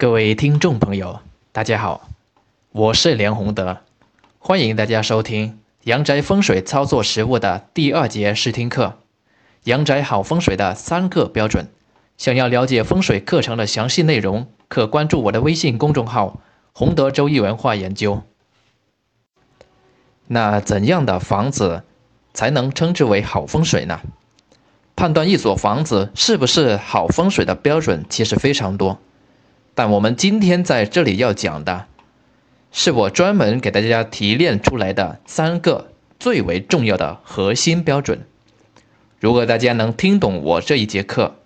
各位听众朋友，大家好，我是梁宏德，欢迎大家收听阳宅风水操作实务的第二节试听课，阳宅好风水的三个标准。想要了解风水课程的详细内容，可关注我的微信公众号“宏德周易文化研究”。那怎样的房子才能称之为好风水呢？判断一所房子是不是好风水的标准其实非常多，但我们今天在这里要讲的，是我专门给大家提炼出来的三个最为重要的核心标准。如果大家能听懂我这一节课，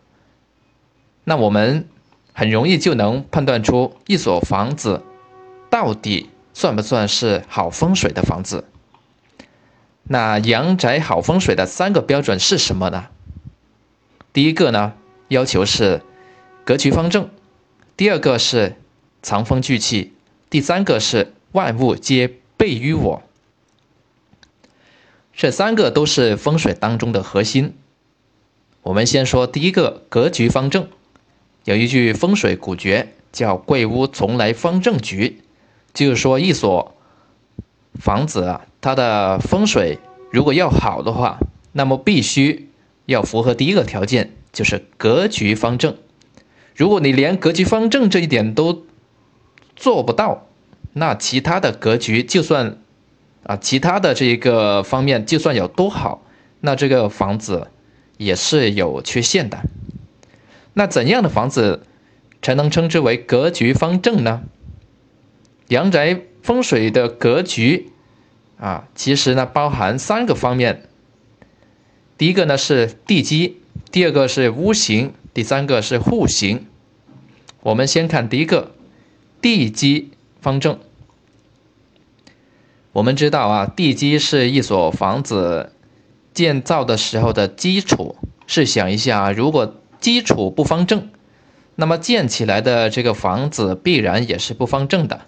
那我们很容易就能判断出一所房子到底算不算是好风水的房子。那阳宅好风水的三个标准是什么呢？第一个呢，要求是格局方正；第二个是藏风聚气；第三个是万物皆备于我。这三个都是风水当中的核心。我们先说第一个，格局方正。有一句风水古诀叫“贵屋从来方正局”，就是说一所房子啊，它的风水如果要好的话，那么必须。要符合第一个条件，就是格局方正。如果你连格局方正这一点都做不到，那其他的格局就算啊，其他的这一个方面就算有多好，那这个房子也是有缺陷的。那怎样的房子才能称之为格局方正呢？阳宅风水的格局啊，其实呢包含三个方面。第一个呢是地基，第二个是屋型，第三个是户型。我们先看第一个，地基方正。我们知道啊，地基是一所房子建造的时候的基础。试想一下，如果基础不方正，那么建起来的这个房子必然也是不方正的。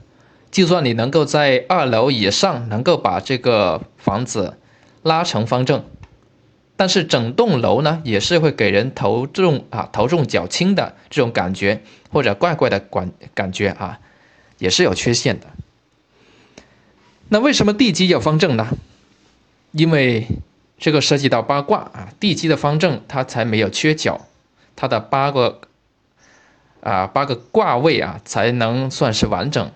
就算你能够在二楼以上能够把这个房子拉成方正。但是整栋楼呢，也是会给人头重啊头重脚轻的这种感觉，或者怪怪的感感觉啊，也是有缺陷的。那为什么地基要方正呢？因为这个涉及到八卦啊，地基的方正它才没有缺角，它的八个啊八个卦位啊才能算是完整。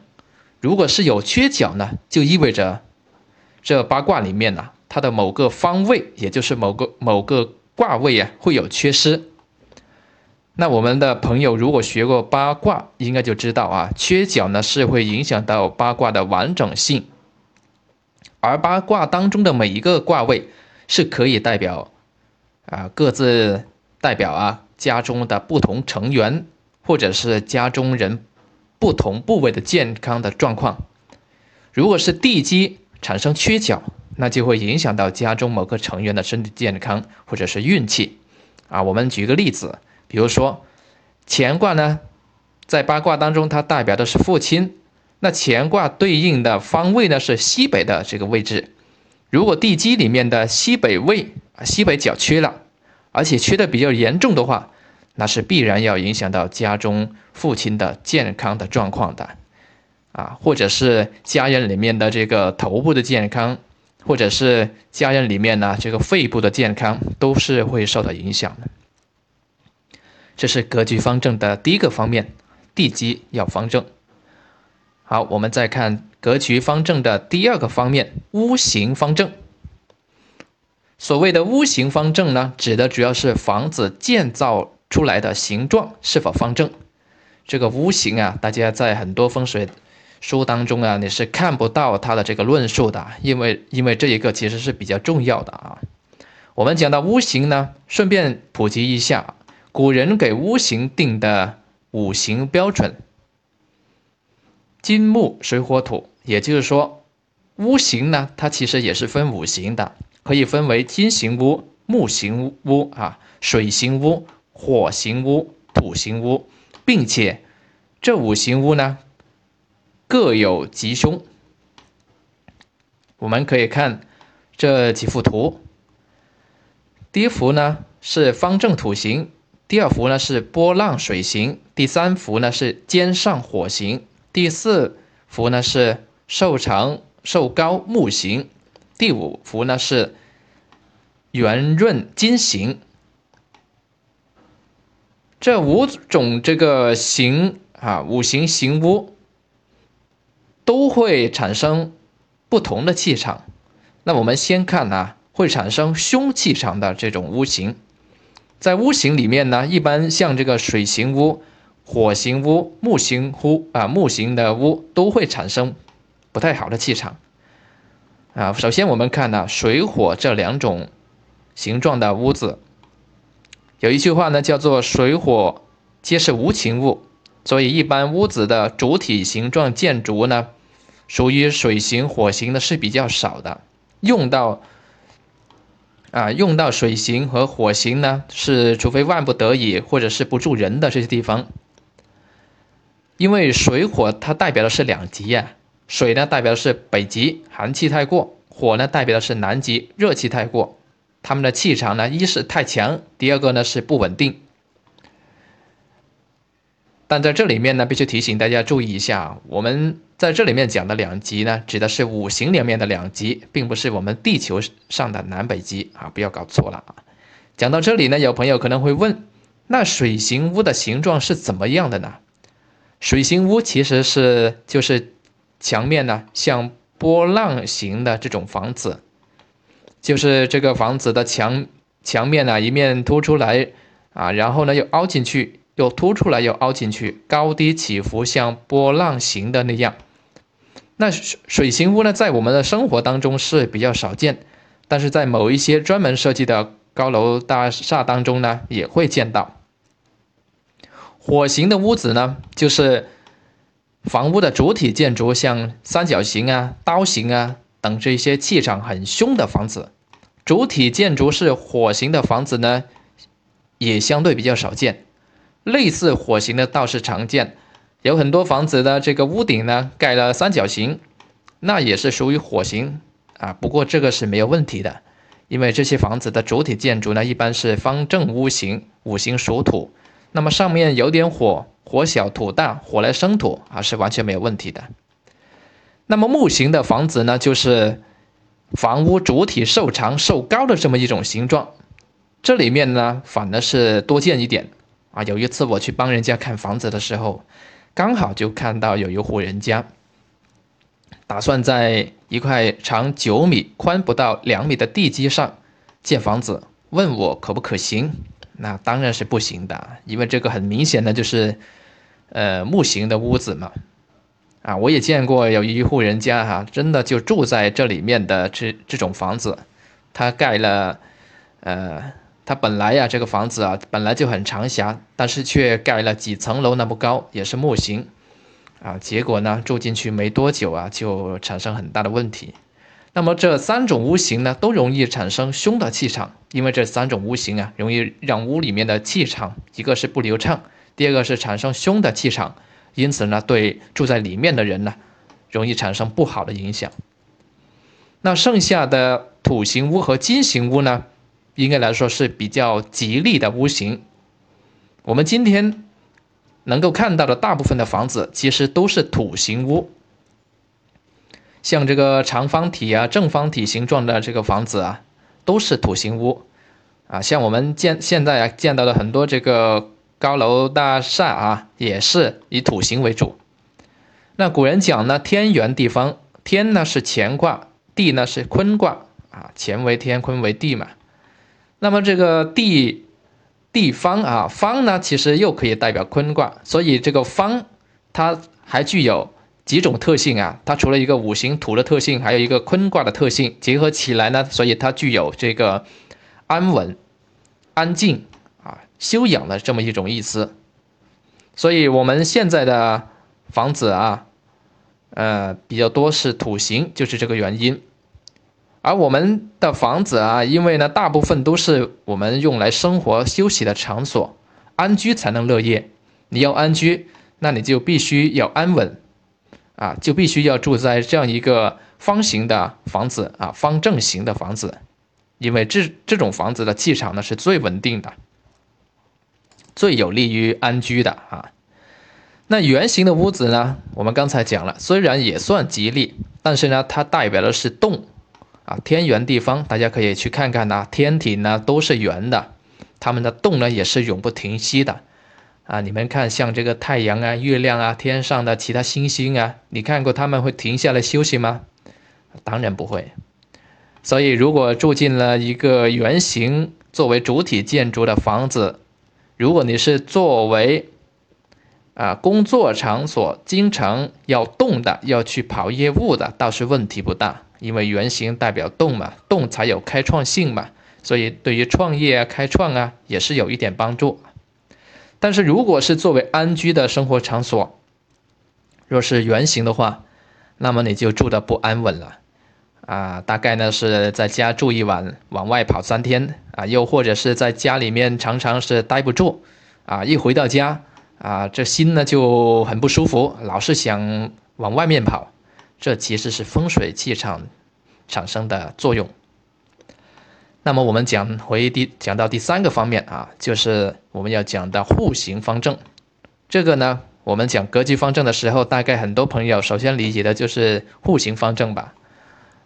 如果是有缺角呢，就意味着这八卦里面呢。它的某个方位，也就是某个某个卦位啊，会有缺失。那我们的朋友如果学过八卦，应该就知道啊，缺角呢是会影响到八卦的完整性。而八卦当中的每一个卦位是可以代表啊，各自代表啊家中的不同成员，或者是家中人不同部位的健康的状况。如果是地基产生缺角，那就会影响到家中某个成员的身体健康或者是运气，啊，我们举个例子，比如说乾卦呢，在八卦当中它代表的是父亲，那乾卦对应的方位呢是西北的这个位置，如果地基里面的西北位西北角缺了，而且缺的比较严重的话，那是必然要影响到家中父亲的健康的状况的，啊，或者是家人里面的这个头部的健康。或者是家人里面呢，这个肺部的健康都是会受到影响的。这是格局方正的第一个方面，地基要方正。好，我们再看格局方正的第二个方面，屋型方正。所谓的屋型方正呢，指的主要是房子建造出来的形状是否方正。这个屋型啊，大家在很多风水。书当中啊，你是看不到它的这个论述的，因为因为这一个其实是比较重要的啊。我们讲到屋形呢，顺便普及一下，古人给屋形定的五行标准：金木水火土。也就是说，屋形呢，它其实也是分五行的，可以分为金型屋、木型屋啊、水型屋、火型屋、土型屋，并且这五行屋呢。各有吉凶，我们可以看这几幅图。第一幅呢是方正土形，第二幅呢是波浪水形，第三幅呢是尖上火形，第四幅呢是瘦长瘦高木形，第五幅呢是圆润金形。这五种这个形啊，五行形屋都会产生不同的气场。那我们先看啊，会产生凶气场的这种屋型。在屋型里面呢，一般像这个水形屋、火形屋、木形屋啊，木形的屋都会产生不太好的气场啊。首先我们看呢，水火这两种形状的屋子。有一句话呢，叫做“水火皆是无情物”，所以一般屋子的主体形状建筑呢，属于水型、火型的是比较少的。用到啊，用到水型和火型呢，是除非万不得已或者是不住人的这些地方。因为水火它代表的是两极呀，水呢代表的是北极，寒气太过；火呢代表的是南极，热气太过。他们的气场呢，一是太强，第二个呢是不稳定。但在这里面呢，必须提醒大家注意一下，我们在这里面讲的两极呢，指的是五行里面的两极，并不是我们地球上的南北极啊，不要搞错了啊。讲到这里呢，有朋友可能会问，那水形屋的形状是怎么样的呢？水形屋其实是就是墙面呢像波浪形的这种房子。就是这个房子的墙墙面呢，一面凸出来啊，然后呢又凹进去，又凸出来又凹进去，高低起伏像波浪形的那样。那水形屋呢，在我们的生活当中是比较少见，但是在某一些专门设计的高楼大厦当中呢，也会见到。火形的屋子呢，就是房屋的主体建筑像三角形啊、刀形啊。等这些气场很凶的房子，主体建筑是火形的房子呢，也相对比较少见。类似火形的倒是常见，有很多房子的这个屋顶呢盖了三角形，那也是属于火形啊。不过这个是没有问题的，因为这些房子的主体建筑呢一般是方正屋型，五行属土，那么上面有点火，火小土大，火来生土啊，是完全没有问题的。那么木形的房子呢，就是房屋主体瘦长瘦高的这么一种形状。这里面呢，反而是多见一点啊。有一次我去帮人家看房子的时候，刚好就看到有一户人家打算在一块长九米、宽不到两米的地基上建房子，问我可不可行？那当然是不行的，因为这个很明显的就是呃木形的屋子嘛。啊，我也见过有一户人家哈，真的就住在这里面的这这种房子，他盖了，呃，它本来呀这个房子啊本来就很长狭，但是却盖了几层楼那么高，也是木型，啊，结果呢住进去没多久啊就产生很大的问题。那么这三种屋型呢都容易产生凶的气场，因为这三种屋型啊容易让屋里面的气场一个是不流畅，第二个是产生凶的气场。因此呢，对住在里面的人呢，容易产生不好的影响。那剩下的土型屋和金型屋呢，应该来说是比较吉利的屋型。我们今天能够看到的大部分的房子，其实都是土形屋。像这个长方体啊、正方体形状的这个房子啊，都是土形屋。啊，像我们见现在啊见到的很多这个。高楼大厦啊，也是以土形为主。那古人讲呢，天圆地方，天呢是乾卦，地呢是坤卦啊，乾为天，坤为地嘛。那么这个地地方啊，方呢其实又可以代表坤卦，所以这个方它还具有几种特性啊。它除了一个五行土的特性，还有一个坤卦的特性，结合起来呢，所以它具有这个安稳、安静啊。修养的这么一种意思，所以我们现在的房子啊，呃，比较多是土形，就是这个原因。而我们的房子啊，因为呢，大部分都是我们用来生活休息的场所，安居才能乐业。你要安居，那你就必须要安稳，啊，就必须要住在这样一个方形的房子啊，方正形的房子，因为这这种房子的气场呢是最稳定的。最有利于安居的啊。那圆形的屋子呢，我们刚才讲了，虽然也算吉利，但是呢，它代表的是动啊，天圆地方，大家可以去看看呐，天体呢都是圆的，它们的动呢也是永不停息的。啊，你们看，像这个太阳啊、月亮啊、天上的其他星星啊，你看过他们会停下来休息吗？当然不会。所以，如果住进了一个圆形作为主体建筑的房子，如果你是作为啊工作场所，经常要动的、要去跑业务的，倒是问题不大，因为圆形代表动嘛，动才有开创性嘛，所以对于创业啊、开创啊，也是有一点帮助。但是，如果是作为安居的生活场所，若是圆形的话，那么你就住的不安稳了，啊，大概呢是在家住一晚，往外跑三天，啊，又或者是在家里面常常是待不住，啊，一回到家，啊，这心呢就很不舒服，老是想往外面跑，这其实是风水气场产生的作用。那么我们讲回第讲到第三个方面啊，就是我们要讲的户型方正。这个呢，我们讲格局方正的时候，大概很多朋友首先理解的就是户型方正吧。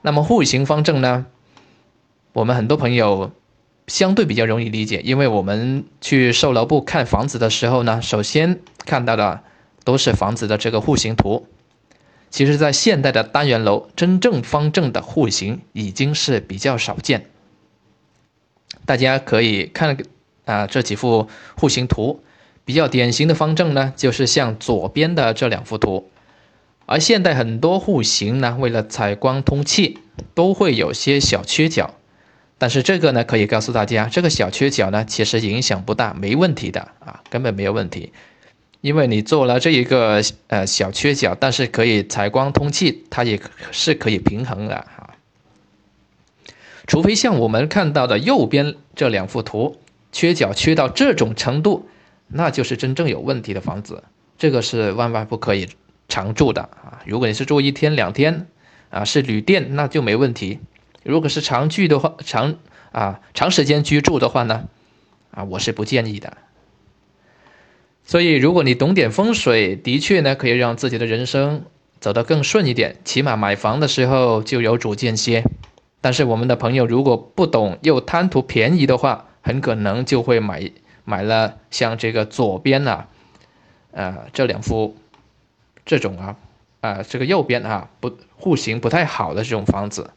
那么户型方正呢，我们很多朋友相对比较容易理解，因为我们去售楼部看房子的时候呢，首先看到的都是房子的这个户型图。其实，在现代的单元楼，真正方正的户型已经是比较少见。大家可以看啊这几幅户型图，比较典型的方正呢，就是像左边的这两幅图。而现代很多户型呢，为了采光通气，都会有些小缺角。但是这个呢，可以告诉大家，这个小缺角呢，其实影响不大，没问题的啊，根本没有问题。因为你做了这一个呃小缺角，但是可以采光通气，它也是可以平衡的。除非像我们看到的右边这两幅图，缺角缺到这种程度，那就是真正有问题的房子，这个是万万不可以常住的啊！如果你是住一天两天，啊是旅店，那就没问题；如果是长居的话，长啊长时间居住的话呢，啊我是不建议的。所以，如果你懂点风水，的确呢可以让自己的人生走得更顺一点，起码买房的时候就有主见些。但是我们的朋友如果不懂又贪图便宜的话，很可能就会买买了像这个左边呐，呃这两幅这种啊啊这个右边啊不户型不太好的这种房子，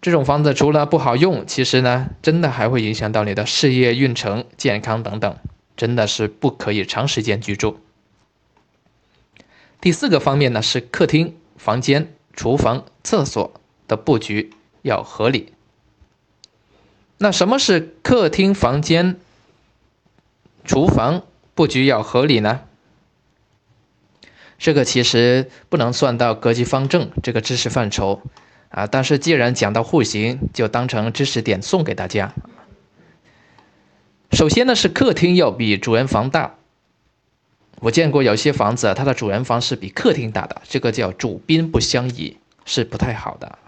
这种房子除了不好用，其实呢真的还会影响到你的事业运程、健康等等，真的是不可以长时间居住。第四个方面呢是客厅、房间、厨房、厕所的布局。要合理。那什么是客厅、房间、厨房布局要合理呢？这个其实不能算到格局方正这个知识范畴啊。但是既然讲到户型，就当成知识点送给大家。首先呢，是客厅要比主人房大。我见过有些房子啊，它的主人房是比客厅大的，这个叫主宾不相宜，是不太好的。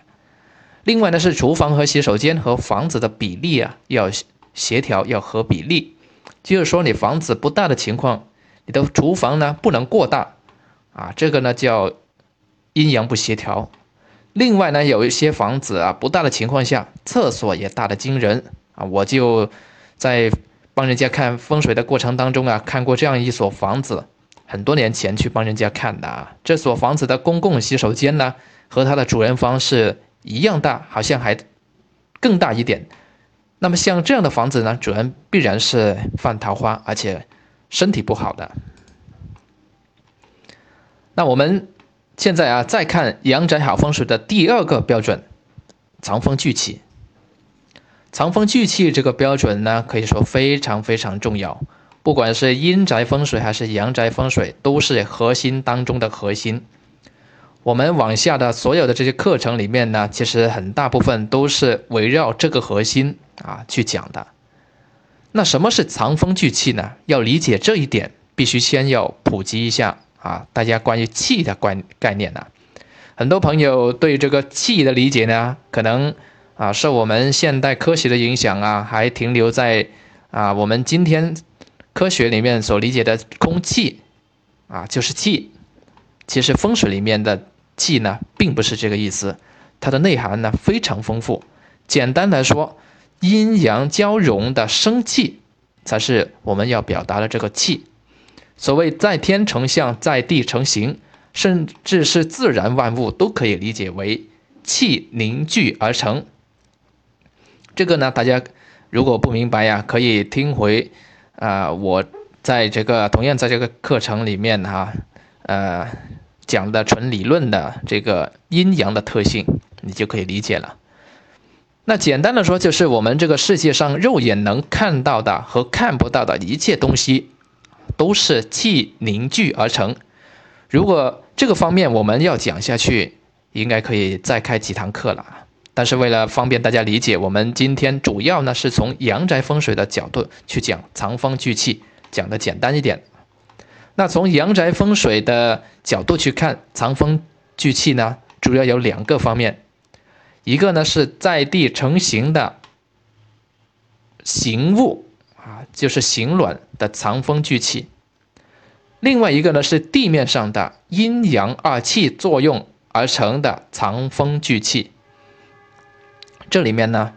另外呢，是厨房和洗手间和房子的比例啊，要协调，要合比例。就是说，你房子不大的情况，你的厨房呢不能过大，啊，这个呢叫阴阳不协调。另外呢，有一些房子啊不大的情况下，厕所也大的惊人啊。我就在帮人家看风水的过程当中啊，看过这样一所房子，很多年前去帮人家看的啊。这所房子的公共洗手间呢，和它的主人房是。一样大，好像还更大一点。那么像这样的房子呢，主人必然是犯桃花，而且身体不好的。那我们现在啊，再看阳宅好风水的第二个标准：藏风聚气。藏风聚气这个标准呢，可以说非常非常重要。不管是阴宅风水还是阳宅风水，都是核心当中的核心。我们往下的所有的这些课程里面呢，其实很大部分都是围绕这个核心啊去讲的。那什么是藏风聚气呢？要理解这一点，必须先要普及一下啊，大家关于气的观概念呢。很多朋友对这个气的理解呢，可能啊受我们现代科学的影响啊，还停留在啊我们今天科学里面所理解的空气啊就是气，其实风水里面的气呢并不是这个意思，它的内涵呢非常丰富。简单来说，阴阳交融的生气才是我们要表达的这个气。所谓在天成象，在地成形，甚至是自然万物都可以理解为气凝聚而成。这个呢，大家如果不明白呀，可以听回啊，我在这个同样在这个课程里面哈，呃讲的纯理论的这个阴阳的特性，你就可以理解了。那简单的说，就是我们这个世界上肉眼能看到的和看不到的一切东西。都是气凝聚而成。如果这个方面我们要讲下去，应该可以再开几堂课了。但是为了方便大家理解，我们今天主要呢是从阳宅风水的角度去讲藏风聚气，讲的简单一点。那从阳宅风水的角度去看藏风聚气呢，主要有两个方面，一个呢是在地成形的形物。啊，就是形卵的藏风聚气。另外一个呢是地面上的阴阳二气作用而成的藏风聚气。这里面呢，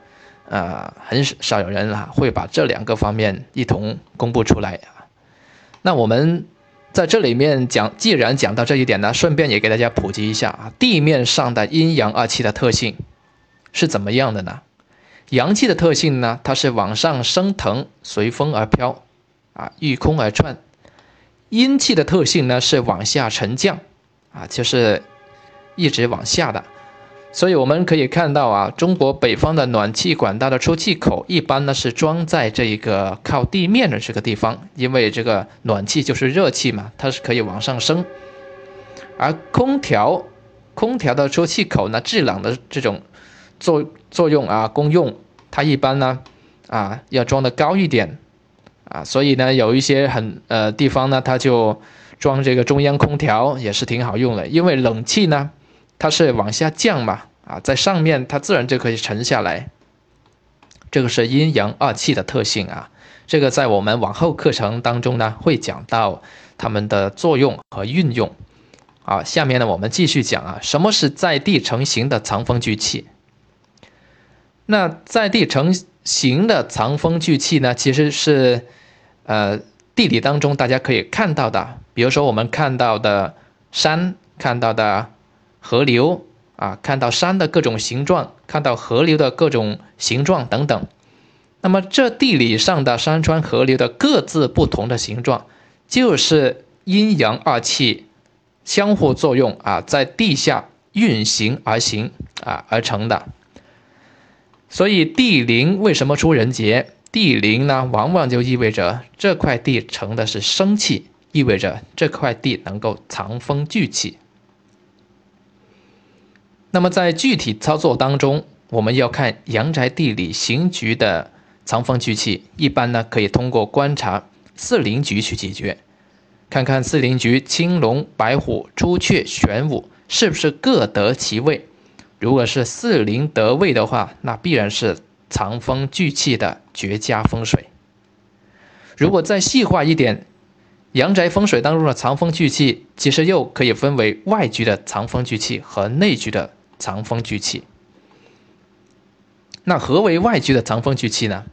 呃，很少有人啊会把这两个方面一同公布出来啊。那我们在这里面讲，既然讲到这一点呢，顺便也给大家普及一下啊，地面上的阴阳二气的特性是怎么样的呢？阳气的特性呢，它是往上升腾，随风而飘，啊，御空而窜；阴气的特性呢，是往下沉降，啊，就是一直往下的。所以我们可以看到啊，中国北方的暖气管道的出气口一般呢是装在这一个靠地面的这个地方，因为这个暖气就是热气嘛，它是可以往上升。而空调，空调的出气口呢，制冷的这种作作用啊，功用。它一般呢，啊，要装的高一点，啊，所以呢，有一些很呃地方呢，它就装这个中央空调也是挺好用的，因为冷气呢，它是往下降嘛，啊，在上面它自然就可以沉下来。这个是阴阳二气的特性啊，这个在我们往后课程当中呢会讲到它们的作用和运用。啊，下面呢我们继续讲啊，什么是在地成型的藏风聚气？那在地成形的藏风聚气呢，其实是，呃，地理当中大家可以看到的，比如说我们看到的山，看到的河流啊，看到山的各种形状，看到河流的各种形状等等。那么这地理上的山川河流的各自不同的形状，就是阴阳二气相互作用啊，在地下运行而行啊而成的。所以地灵为什么出人杰？地灵呢，往往就意味着这块地成的是生气，意味着这块地能够藏风聚气。那么在具体操作当中，我们要看阳宅地里行局的藏风聚气，一般呢可以通过观察四灵局去解决，看看四灵局青龙、白虎、朱雀、玄武是不是各得其位。如果是四灵得位的话，那必然是藏风聚气的绝佳风水。如果再细化一点，阳宅风水当中的藏风聚气，其实又可以分为外局的藏风聚气和内局的藏风聚气。那何为外局的藏风聚气呢？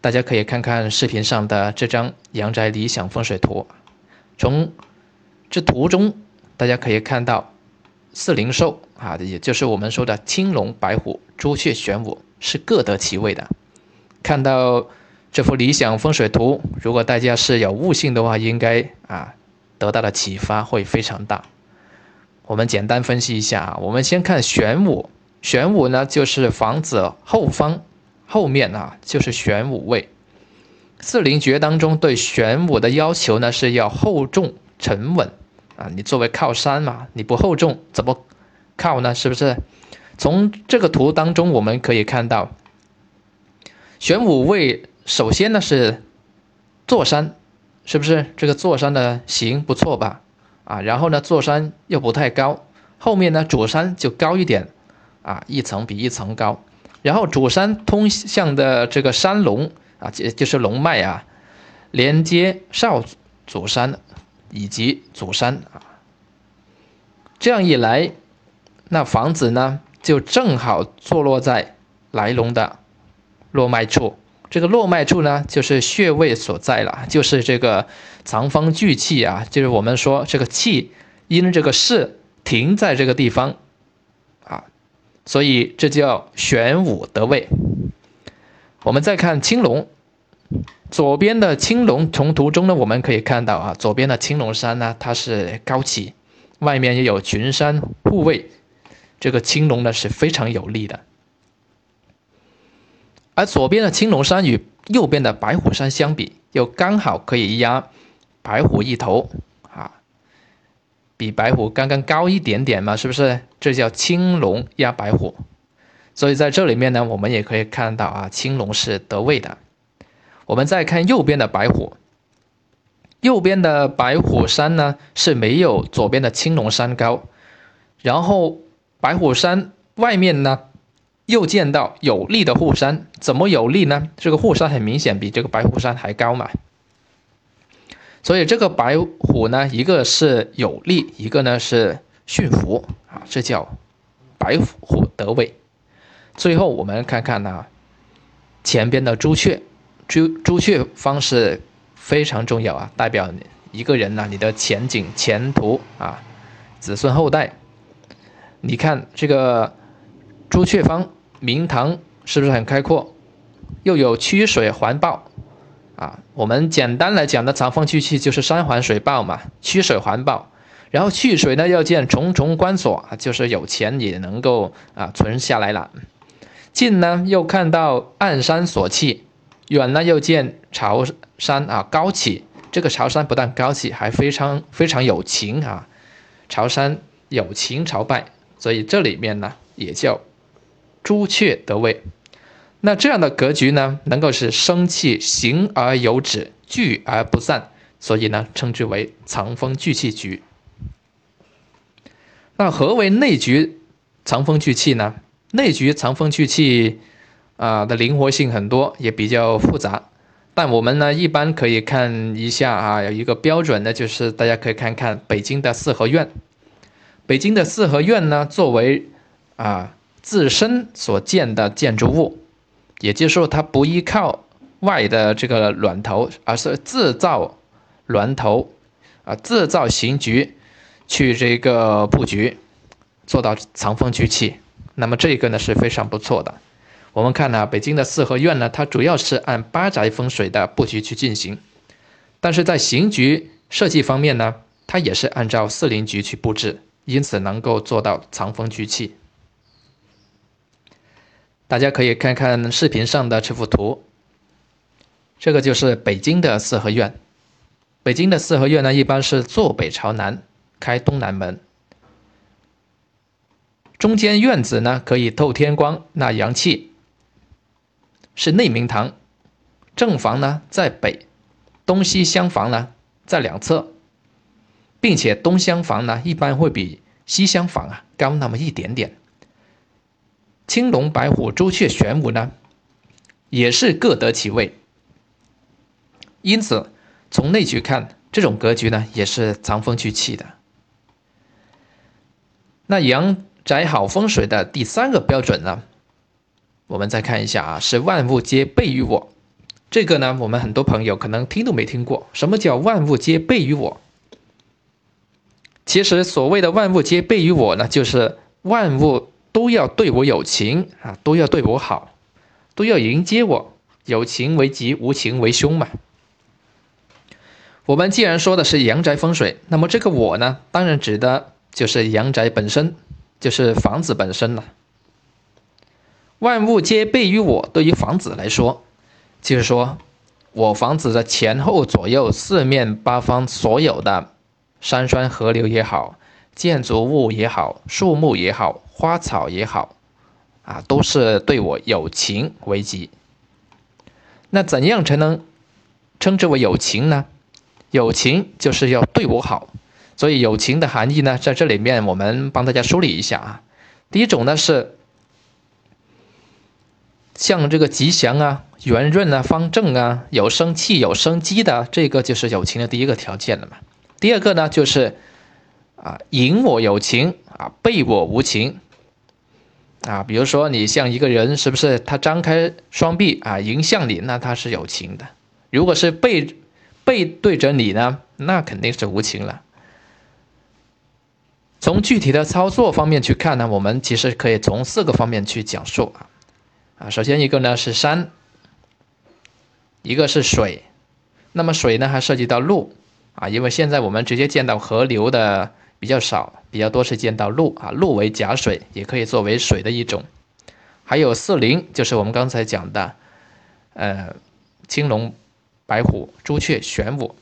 大家可以看看视频上的这张阳宅理想风水图，从这图中大家可以看到。四灵兽啊，也就是我们说的青龙、白虎、朱雀、玄武，是各得其位的。看到这幅理想风水图，如果大家是有悟性的话，应该啊得到的启发会非常大。我们简单分析一下啊，我们先看玄武，玄武呢就是房子后方后面啊，就是玄武位。四灵诀当中对玄武的要求呢是要厚重沉稳。啊，你作为靠山嘛，你不厚重怎么靠呢？是不是？从这个图当中我们可以看到，玄武位首先呢是坐山，是不是？这个坐山的形不错吧？啊，然后呢座山又不太高，后面呢主山就高一点，啊，一层比一层高，然后主山通向的这个山龙啊，就就是龙脉啊。连接少主山以及主山啊。这样一来，那房子呢就正好坐落在来龙的络脉处。这个络脉处呢，就是穴位所在了，就是这个藏风聚气啊，就是我们说这个气因这个势停在这个地方啊，所以这叫玄武得位。我们再看青龙，左边的青龙从图中呢，我们可以看到啊，左边的青龙山呢，它是高起，外面也有群山护卫，这个青龙呢是非常有力的。而左边的青龙山与右边的白虎山相比，又刚好可以压白虎一头啊，比白虎刚刚高一点点嘛，是不是？这叫青龙压白虎。所以在这里面呢，我们也可以看到啊，青龙是得位的。我们再看右边的白虎，右边的白虎山呢是没有左边的青龙山高，然后白虎山外面呢。又见到有力的护山，怎么有力呢？这个护山很明显比这个白虎山还高嘛，所以这个白虎呢，一个是有力，一个呢是驯服啊，这叫白虎得位。最后我们看看呢，前边的朱雀，朱朱雀方是非常重要啊，代表一个人呢，你的前景前途啊，子孙后代。你看这个朱雀方。明堂是不是很开阔？又有曲水环抱，啊，我们简单来讲的藏风聚气就是山环水抱嘛，曲水环抱。然后去水呢，要见重重关锁，就是有钱也能够啊存下来了。近呢又看到暗山锁气，远呢又见朝山啊高起。这个朝山不但高起，还非常非常有情啊。朝山有情朝拜，所以这里面呢也叫。朱雀得位，那这样的格局呢，能够使生气行而有止，聚而不散，所以呢，称之为藏风聚气局。那何为内局藏风聚气呢？内局藏风聚气啊的灵活性很多，也比较复杂。但我们呢，一般可以看一下啊，有一个标准的，就是大家可以看看北京的四合院。北京的四合院呢，作为啊。自身所建的建筑物，也就是说，它不依靠外的这个峦头，而是自造峦头，啊，自造形局，去这个布局，做到藏风聚气。那么这个呢是非常不错的。我们看呢，北京的四合院呢，它主要是按八宅风水的布局去进行，但是在形局设计方面呢，它也是按照四邻局去布置，因此能够做到藏风聚气。大家可以看看视频上的这幅图，这个就是北京的四合院。北京的四合院呢，一般是坐北朝南，开东南门。中间院子呢可以透天光，纳阳气，是内明堂。正房呢在北，东西厢房呢在两侧，并且东厢房呢一般会比西厢房啊高那么一点点。青龙、白虎、朱雀、玄武呢，也是各得其位。因此，从内局看，这种格局呢，也是藏风聚气的。那阳宅好风水的第三个标准呢，我们再看一下啊，是万物皆备于我。这个呢，我们很多朋友可能听都没听过，什么叫万物皆备于我？其实，所谓的万物皆备于我呢，就是万物。都要对我有情啊，都要对我好，都要迎接我。有情为吉，无情为凶嘛。我们既然说的是阳宅风水，那么这个我呢，当然指的就是阳宅本身，就是房子本身了。万物皆备于我，对于房子来说，就是说我房子的前后左右四面八方所有的山川河流也好，建筑物也好，树木也好。花草也好，啊，都是对我有情为吉。那怎样才能称之为有情呢？有情就是要对我好，所以有情的含义呢，在这里面我们帮大家梳理一下啊。第一种呢是像这个吉祥啊、圆润啊、方正啊、有生气、有生机的，这个就是有情的第一个条件了嘛。第二个呢，就是啊，迎我有情啊，背我无情啊。比如说，你像一个人，是不是他张开双臂啊，迎向你，那他是有情的；如果是背背对着你呢，那肯定是无情了。从具体的操作方面去看呢，我们其实可以从四个方面去讲述啊。啊，首先一个呢是山，一个是水，那么水呢还涉及到路啊，因为现在我们直接见到河流的比较少，比较多是见到鹿啊，鹿为假水，也可以作为水的一种。还有四灵，就是我们刚才讲的，呃，青龙、白虎、朱雀、玄武，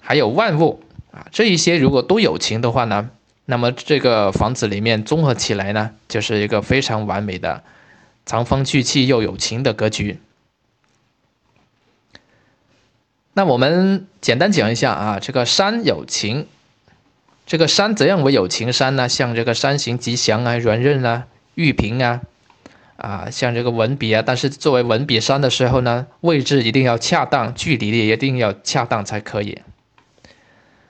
还有万物啊，这一些如果都有情的话呢，那么这个房子里面综合起来呢，就是一个非常完美的。藏风聚气又有情的格局。那我们简单讲一下啊，这个山有情，这个山怎样为有情山呢？像这个山形吉祥啊、圆润啊、玉屏啊，啊，像这个文笔啊，但是作为文笔山的时候呢，位置一定要恰当，距离也一定要恰当才可以。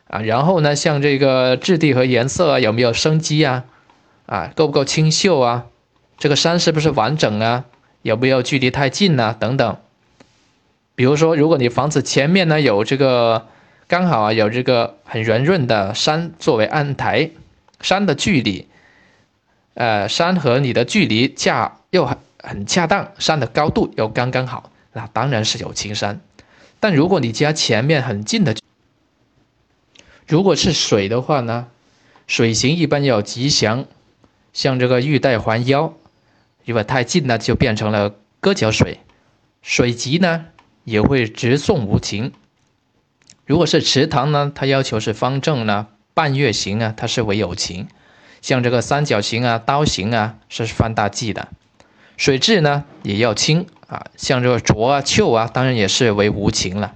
啊，然后呢，像这个质地和颜色啊有没有生机啊？啊，够不够清秀啊？这个山是不是完整啊？有没有距离太近呢？等等。比如说，如果你房子前面呢有这个刚好啊有这个很圆润的山作为案台，山的距离，呃，山和你的距离恰又很很恰当，山的高度又刚刚好，那当然是有青山。但如果你家前面很近的，如果是水的话呢，水形一般要吉祥，像这个玉带环腰。如果太近呢，就变成了割脚水，水急呢也会直送无情。如果是池塘呢，它要求是方正呢，半月形啊，它是为有情。像这个三角形啊、刀形啊，是放大忌的。水质呢也要清啊，像这个浊啊、臭啊，当然也是为无情了。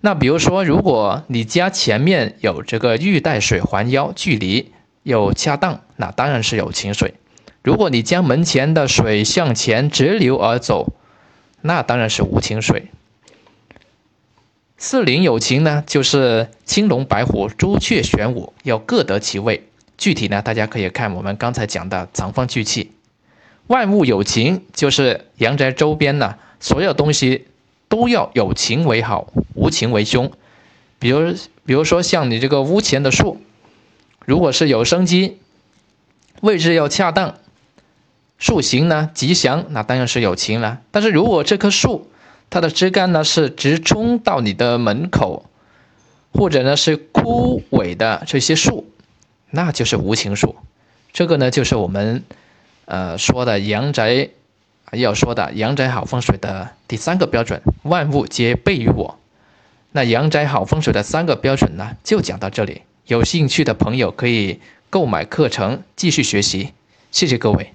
那比如说，如果你家前面有这个玉带水环腰，距离又恰当，那当然是有情水。如果你将门前的水向前直流而走，那当然是无情水。四灵有情呢，就是青龙、白虎、朱雀、玄武要各得其位。具体呢，大家可以看我们刚才讲的藏风聚气。万物有情，就是阳宅周边呢，所有东西都要有情为好，无情为凶。比如，比如说像你这个屋前的树，如果是有生机，位置要恰当。树形呢吉祥，那当然是有情了。但是如果这棵树它的枝干呢是直冲到你的门口，或者呢是枯萎的这些树，那就是无情树。这个呢就是我们呃说的阳宅要说的阳宅好风水的第三个标准：万物皆备于我。那阳宅好风水的三个标准呢，就讲到这里。有兴趣的朋友可以购买课程继续学习。谢谢各位。